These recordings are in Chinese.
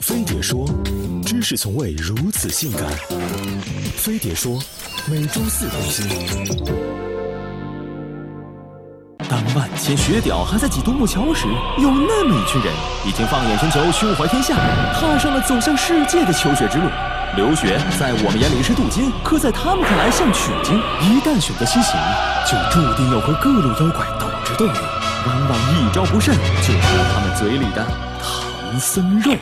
飞碟说，知识从未如此性感。飞碟说，每周四更新。当万千学屌还在挤独木桥时，有那么一群人已经放眼全球，胸怀天下，踏上了走向世界的求学之路。留学在我们眼里是镀金，可在他们看来像取经。一旦选择西行，就注定要和各路妖怪斗智斗勇，往往一招不慎就成了他们嘴里的唐僧肉。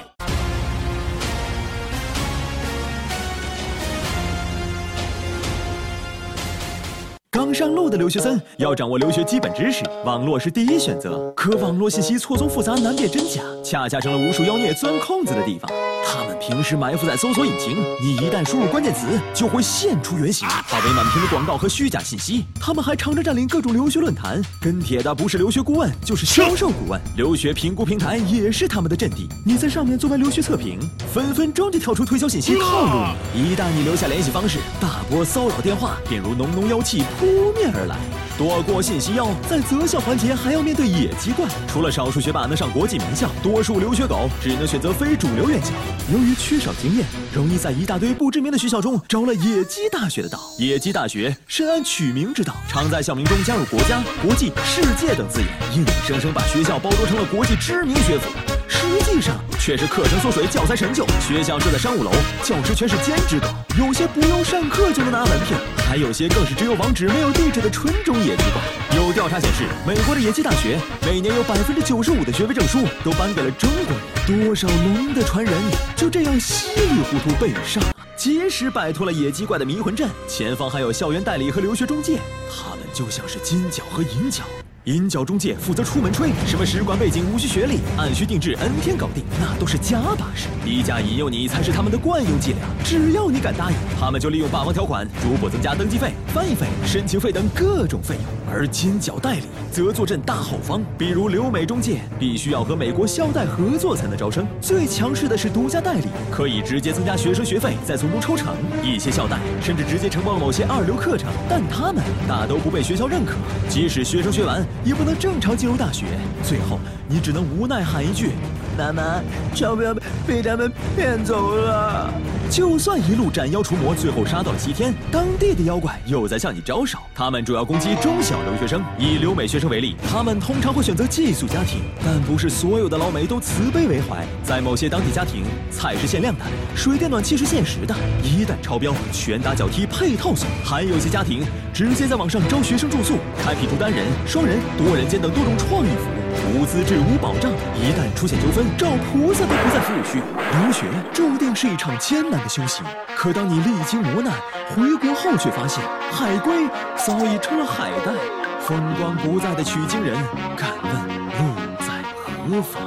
刚上路的留学生要掌握留学基本知识，网络是第一选择。可网络信息错综复杂，难辨真假，恰恰成了无数妖孽钻空子的地方。他们平时埋伏在搜索引擎，你一旦输入关键词，就会现出原形，化为满屏的广告和虚假信息。他们还常着占领各种留学论坛，跟帖的不是留学顾问，就是销售顾问。留学评估平台也是他们的阵地。你在上面做完留学测评，分分钟就跳出推销信息套路你。一旦你留下联系方式，大波骚扰电话便如浓浓妖气扑面而来。躲过信息妖，在择校环节还要面对野鸡怪。除了少数学霸能上国际名校，多数留学狗只能选择非主流院校。由于缺少经验，容易在一大堆不知名的学校中着了野鸡大学的道。野鸡大学深谙取名之道，常在校名中加入国家、国际、世界等字眼，硬生生把学校包装成了国际知名学府。实际上却是课程缩水，教材陈旧。学校设在商务楼，教师全是兼职狗，有些不用上课就能拿门票，还有些更是只有网址没有地址的纯种野野鸡怪。有调查显示，美国的野鸡大学每年有百分之九十五的学位证书都颁给了中国人，多少龙的传人就这样稀里糊涂被上了，及时摆脱了野鸡怪的迷魂阵。前方还有校园代理和留学中介，他们就像是金角和银角。银角中介负责出门吹，什么使馆背景无需学历，按需定制 N 天搞定，那都是假把式，低价引诱你才是他们的惯用伎俩。只要你敢答应，他们就利用霸王条款，逐步增加登记费、翻译费、申请费等各种费用。而金角代理则坐镇大后方，比如留美中介必须要和美国校代合作才能招生。最强势的是独家代理，可以直接增加学生学费，再从中抽成。一些校代甚至直接承包了某些二流课程，但他们大都不被学校认可，即使学生学完。也不能正常进入大学，最后你只能无奈喊一句：“妈妈，钞票被他们骗走了。”就算一路斩妖除魔，最后杀到了西天，当地的妖怪又在向你招手。他们主要攻击中小留学生。以留美学生为例，他们通常会选择寄宿家庭，但不是所有的老美都慈悲为怀。在某些当地家庭，菜是限量的，水电暖气是限时的，一旦超标，拳打脚踢配套送。还有些家庭直接在网上招学生住宿，开辟出单人、双人。多人间等多种创意服务，无资质无保障，一旦出现纠纷，找菩萨都不在服务区。留学注定是一场艰难的修行，可当你历经磨难回国后，却发现海归早已成了海带，风光不再的取经人，敢问路在何方？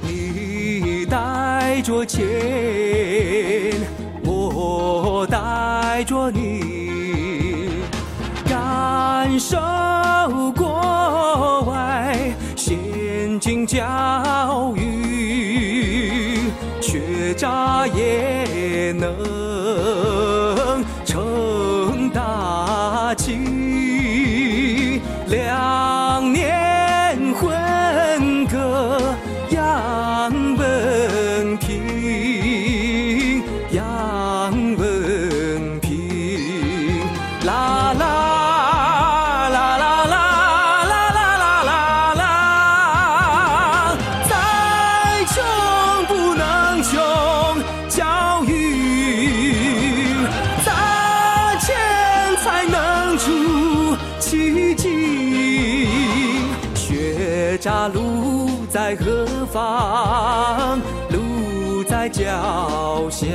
你带着钱，我带着你。受国外先进教育，学渣也能成大器。才能出奇迹，学渣路在何方？路在脚下。